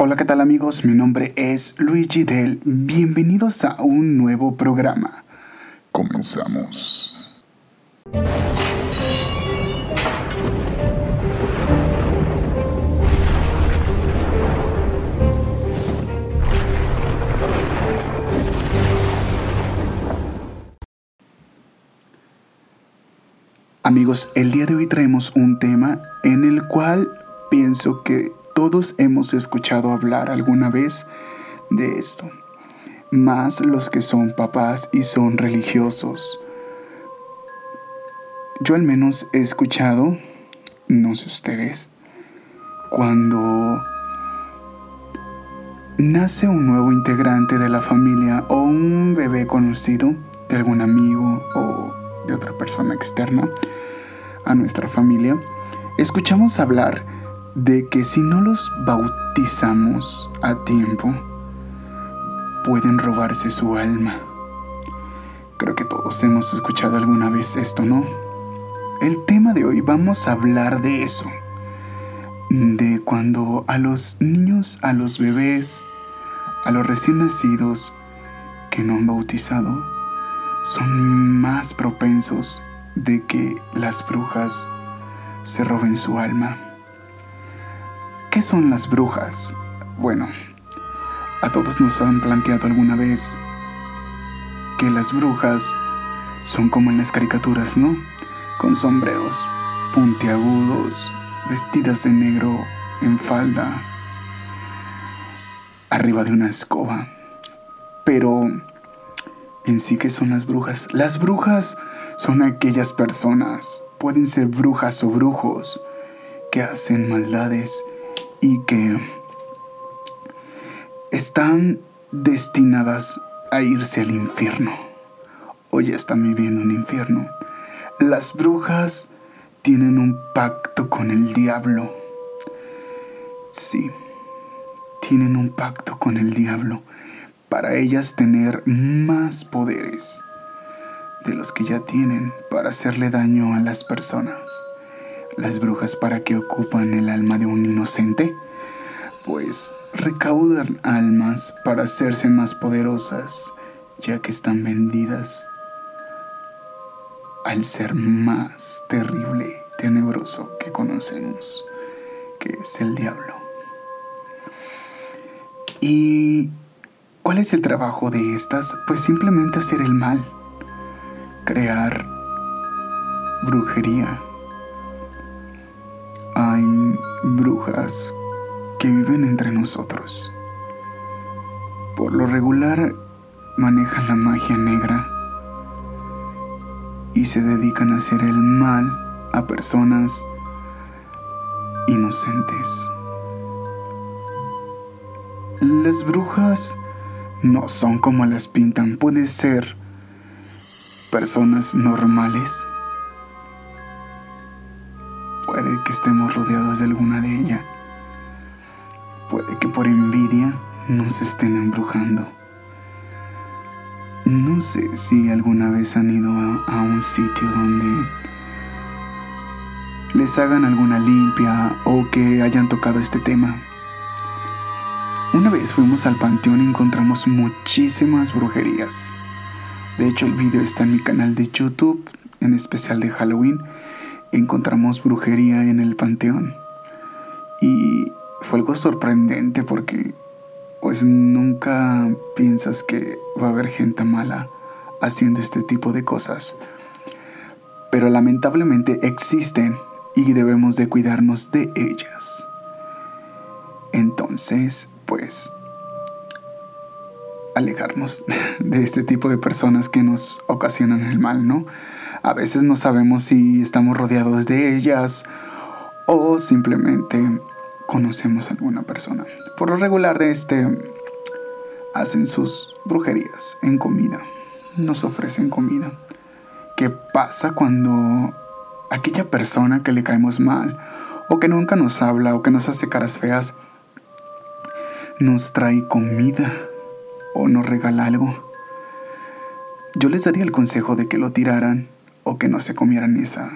Hola, ¿qué tal amigos? Mi nombre es Luigi Del. Bienvenidos a un nuevo programa. Comenzamos. Amigos, el día de hoy traemos un tema en el cual pienso que todos hemos escuchado hablar alguna vez de esto, más los que son papás y son religiosos. Yo al menos he escuchado, no sé ustedes, cuando nace un nuevo integrante de la familia o un bebé conocido de algún amigo o de otra persona externa a nuestra familia, escuchamos hablar de que si no los bautizamos a tiempo, pueden robarse su alma. Creo que todos hemos escuchado alguna vez esto, ¿no? El tema de hoy vamos a hablar de eso, de cuando a los niños, a los bebés, a los recién nacidos que no han bautizado, son más propensos de que las brujas se roben su alma. ¿Qué son las brujas? Bueno, a todos nos han planteado alguna vez que las brujas son como en las caricaturas, ¿no? Con sombreros puntiagudos, vestidas de negro en falda, arriba de una escoba. Pero en sí que son las brujas. Las brujas son aquellas personas, pueden ser brujas o brujos, que hacen maldades y que están destinadas a irse al infierno. Ya están viviendo un infierno. Las brujas tienen un pacto con el diablo. Sí, tienen un pacto con el diablo para ellas tener más poderes de los que ya tienen para hacerle daño a las personas. Las brujas para qué ocupan el alma de un inocente? Pues recaudan almas para hacerse más poderosas, ya que están vendidas al ser más terrible, tenebroso que conocemos, que es el diablo. Y ¿Cuál es el trabajo de estas? Pues simplemente hacer el mal, crear brujería. Hay brujas que viven entre nosotros. Por lo regular manejan la magia negra y se dedican a hacer el mal a personas inocentes. Las brujas no son como las pintan. Pueden ser personas normales. Que estemos rodeados de alguna de ellas. Puede que por envidia nos estén embrujando. No sé si alguna vez han ido a, a un sitio donde les hagan alguna limpia o que hayan tocado este tema. Una vez fuimos al panteón y encontramos muchísimas brujerías. De hecho, el video está en mi canal de YouTube, en especial de Halloween. Encontramos brujería en el panteón. Y fue algo sorprendente porque pues nunca piensas que va a haber gente mala haciendo este tipo de cosas. Pero lamentablemente existen y debemos de cuidarnos de ellas. Entonces, pues alejarnos de este tipo de personas que nos ocasionan el mal, ¿no? A veces no sabemos si estamos rodeados de ellas o simplemente conocemos a alguna persona. Por lo regular, este hacen sus brujerías en comida, nos ofrecen comida. ¿Qué pasa cuando aquella persona que le caemos mal o que nunca nos habla o que nos hace caras feas nos trae comida o nos regala algo, yo les daría el consejo de que lo tiraran o que no se comieran esa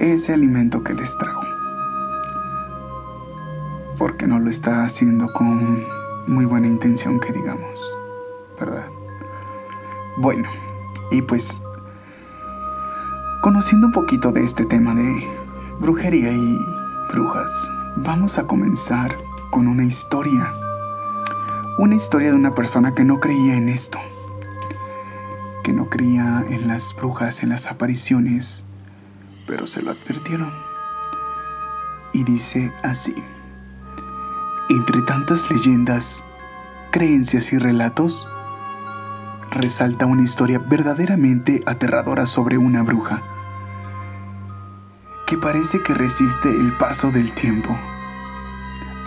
ese alimento que les trajo. porque no lo está haciendo con muy buena intención que digamos, ¿verdad? Bueno, y pues conociendo un poquito de este tema de brujería y brujas, vamos a comenzar con una historia. Una historia de una persona que no creía en esto, que no creía en las brujas, en las apariciones, pero se lo advirtieron. Y dice así, entre tantas leyendas, creencias y relatos, resalta una historia verdaderamente aterradora sobre una bruja, que parece que resiste el paso del tiempo.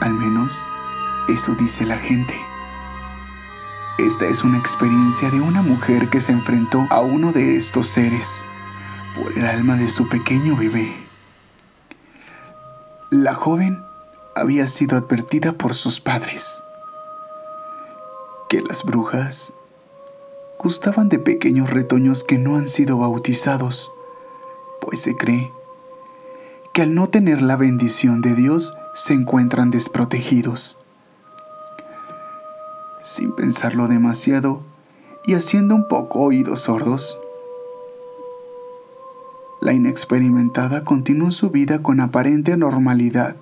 Al menos, eso dice la gente. Esta es una experiencia de una mujer que se enfrentó a uno de estos seres por el alma de su pequeño bebé. La joven había sido advertida por sus padres que las brujas gustaban de pequeños retoños que no han sido bautizados, pues se cree que al no tener la bendición de Dios se encuentran desprotegidos. Sin pensarlo demasiado y haciendo un poco oídos sordos, la inexperimentada continuó su vida con aparente normalidad,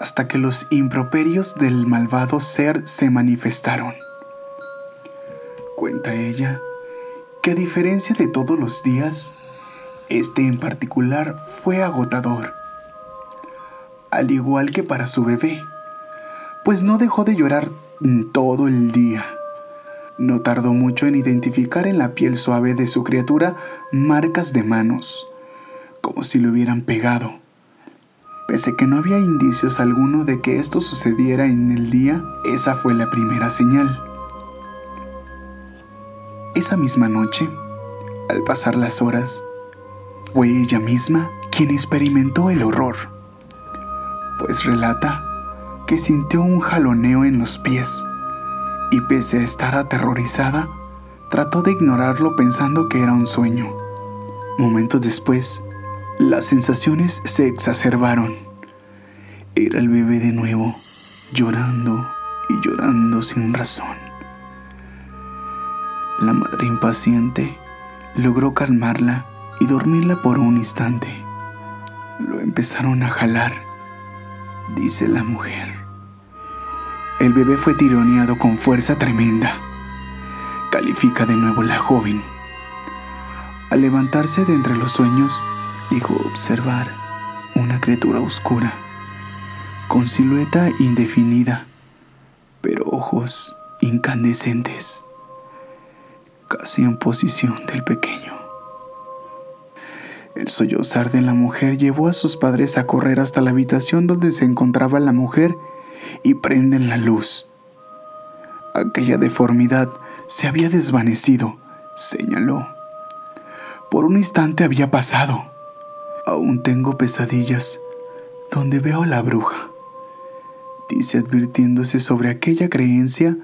hasta que los improperios del malvado ser se manifestaron. Cuenta ella que a diferencia de todos los días, este en particular fue agotador, al igual que para su bebé, pues no dejó de llorar todo el día. No tardó mucho en identificar en la piel suave de su criatura marcas de manos, como si le hubieran pegado. Pese que no había indicios alguno de que esto sucediera en el día, esa fue la primera señal. Esa misma noche, al pasar las horas, fue ella misma quien experimentó el horror, pues relata que sintió un jaloneo en los pies y pese a estar aterrorizada, trató de ignorarlo pensando que era un sueño. Momentos después, las sensaciones se exacerbaron. Era el bebé de nuevo, llorando y llorando sin razón. La madre impaciente logró calmarla y dormirla por un instante. Lo empezaron a jalar, dice la mujer. El bebé fue tironeado con fuerza tremenda. Califica de nuevo la joven. Al levantarse de entre los sueños, dijo observar una criatura oscura, con silueta indefinida, pero ojos incandescentes, casi en posición del pequeño. El sollozar de la mujer llevó a sus padres a correr hasta la habitación donde se encontraba la mujer y prenden la luz. Aquella deformidad se había desvanecido, señaló. Por un instante había pasado. Aún tengo pesadillas donde veo a la bruja, dice advirtiéndose sobre aquella creencia,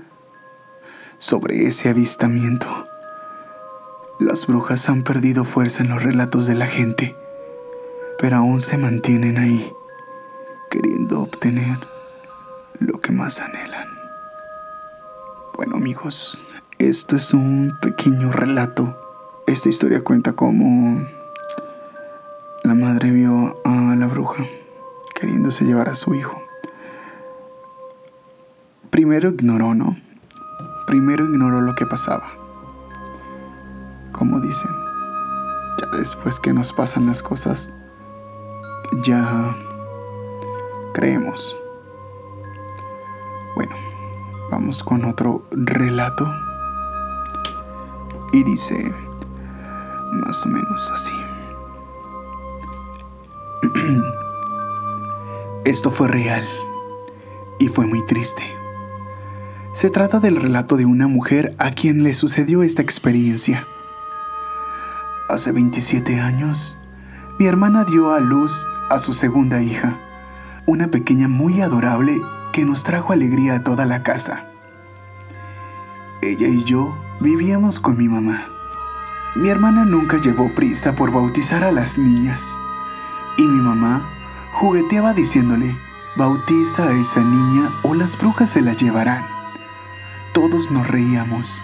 sobre ese avistamiento. Las brujas han perdido fuerza en los relatos de la gente, pero aún se mantienen ahí, queriendo obtener lo que más anhelan. Bueno amigos, esto es un pequeño relato. Esta historia cuenta cómo la madre vio a la bruja queriéndose llevar a su hijo. Primero ignoró, ¿no? Primero ignoró lo que pasaba. Como dicen, ya después que nos pasan las cosas, ya creemos. Bueno, vamos con otro relato. Y dice más o menos así. Esto fue real y fue muy triste. Se trata del relato de una mujer a quien le sucedió esta experiencia. Hace 27 años, mi hermana dio a luz a su segunda hija, una pequeña muy adorable que nos trajo alegría a toda la casa. Ella y yo vivíamos con mi mamá. Mi hermana nunca llevó prisa por bautizar a las niñas y mi mamá jugueteaba diciéndole bautiza a esa niña o las brujas se la llevarán. Todos nos reíamos.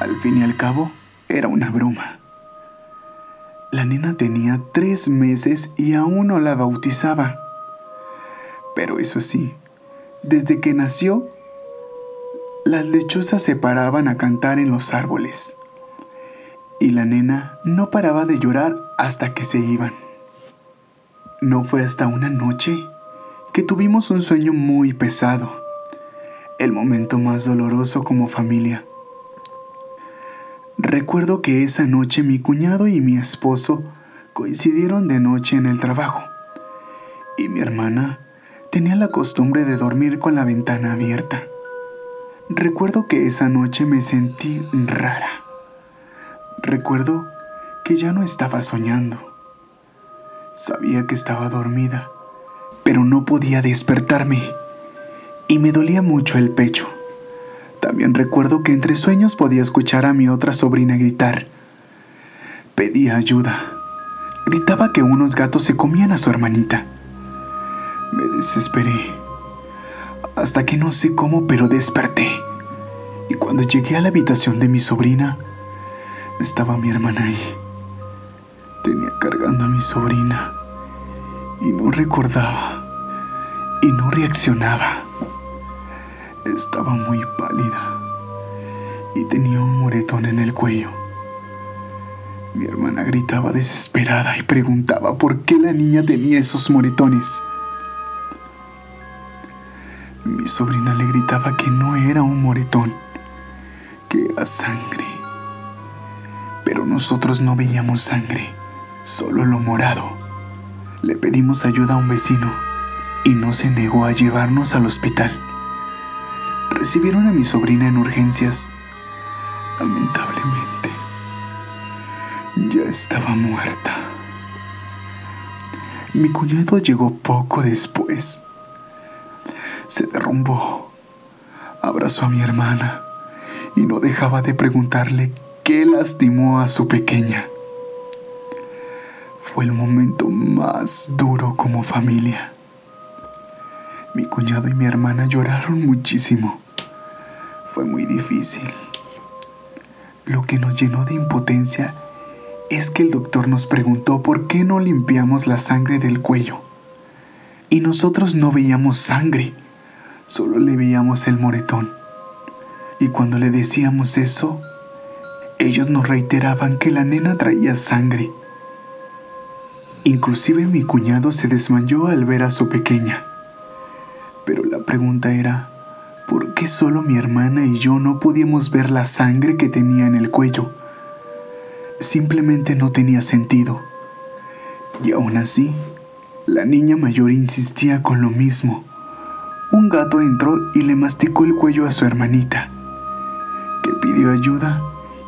Al fin y al cabo, era una broma. La nena tenía tres meses y aún no la bautizaba. Pero eso sí, desde que nació, las lechuzas se paraban a cantar en los árboles. Y la nena no paraba de llorar hasta que se iban. No fue hasta una noche que tuvimos un sueño muy pesado, el momento más doloroso como familia. Recuerdo que esa noche mi cuñado y mi esposo coincidieron de noche en el trabajo y mi hermana tenía la costumbre de dormir con la ventana abierta. Recuerdo que esa noche me sentí rara. Recuerdo que ya no estaba soñando. Sabía que estaba dormida, pero no podía despertarme y me dolía mucho el pecho. También recuerdo que entre sueños podía escuchar a mi otra sobrina gritar. Pedía ayuda. Gritaba que unos gatos se comían a su hermanita. Me desesperé. Hasta que no sé cómo, pero desperté. Y cuando llegué a la habitación de mi sobrina, estaba mi hermana ahí. Tenía cargando a mi sobrina y no recordaba y no reaccionaba. Estaba muy pálida y tenía un moretón en el cuello. Mi hermana gritaba desesperada y preguntaba por qué la niña tenía esos moretones. Mi sobrina le gritaba que no era un moretón, que era sangre. Pero nosotros no veíamos sangre solo lo morado. Le pedimos ayuda a un vecino y no se negó a llevarnos al hospital. Recibieron a mi sobrina en urgencias. Lamentablemente, ya estaba muerta. Mi cuñado llegó poco después. Se derrumbó, abrazó a mi hermana y no dejaba de preguntarle qué lastimó a su pequeña. Fue el momento más duro como familia. Mi cuñado y mi hermana lloraron muchísimo. Fue muy difícil. Lo que nos llenó de impotencia es que el doctor nos preguntó por qué no limpiamos la sangre del cuello. Y nosotros no veíamos sangre, solo le veíamos el moretón. Y cuando le decíamos eso, ellos nos reiteraban que la nena traía sangre Inclusive mi cuñado se desmayó al ver a su pequeña. Pregunta era, ¿por qué solo mi hermana y yo no podíamos ver la sangre que tenía en el cuello? Simplemente no tenía sentido. Y aún así, la niña mayor insistía con lo mismo. Un gato entró y le masticó el cuello a su hermanita, que pidió ayuda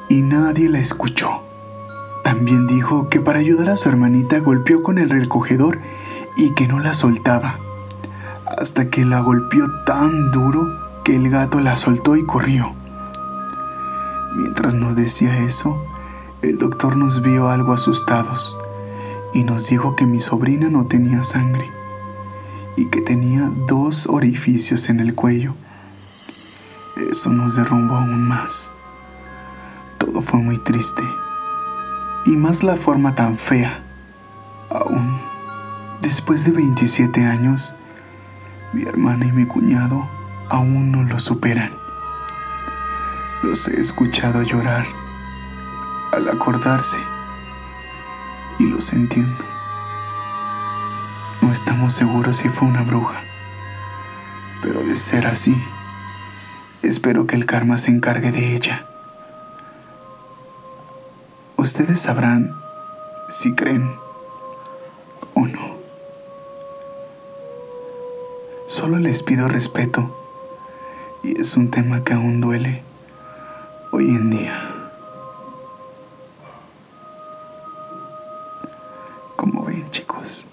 y nadie la escuchó. También dijo que para ayudar a su hermanita golpeó con el recogedor y que no la soltaba, hasta que la golpeó tan duro que el gato la soltó y corrió. Mientras nos decía eso, el doctor nos vio algo asustados y nos dijo que mi sobrina no tenía sangre y que tenía dos orificios en el cuello. Eso nos derrumbó aún más. Todo fue muy triste y más la forma tan fea. Aún, después de 27 años, mi hermana y mi cuñado aún no lo superan. Los he escuchado llorar al acordarse y los entiendo. No estamos seguros si fue una bruja, pero de ser así, espero que el karma se encargue de ella. Ustedes sabrán si creen Solo les pido respeto y es un tema que aún duele hoy en día. Como ven chicos,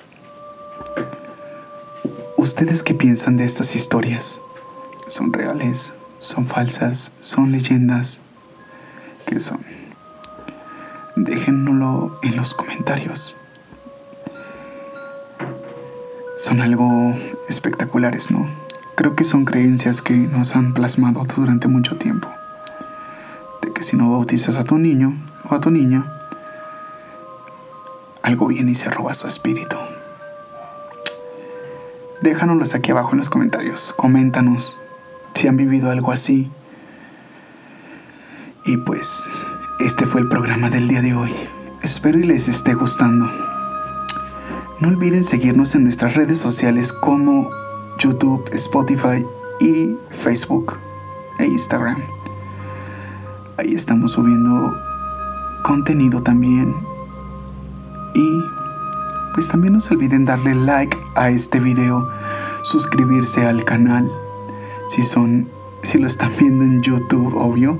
¿ustedes qué piensan de estas historias? ¿Son reales? ¿Son falsas? ¿Son leyendas? ¿Qué son? déjenlo en los comentarios. Son algo espectaculares, ¿no? Creo que son creencias que nos han plasmado durante mucho tiempo. De que si no bautizas a tu niño o a tu niña, algo viene y se roba su espíritu. Déjanoslos aquí abajo en los comentarios. Coméntanos si han vivido algo así. Y pues, este fue el programa del día de hoy. Espero y les esté gustando. No olviden seguirnos en nuestras redes sociales como YouTube, Spotify y Facebook e Instagram. Ahí estamos subiendo contenido también. Y pues también no se olviden darle like a este video, suscribirse al canal si son si lo están viendo en YouTube, obvio.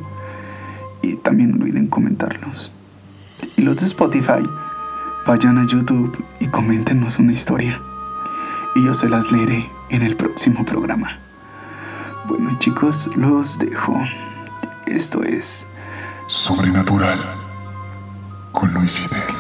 Y también no olviden comentarlos. Y los de Spotify, vayan a YouTube y coméntenos una historia. Y yo se las leeré en el próximo programa. Bueno chicos, los dejo. Esto es Sobrenatural con Luis Fidel.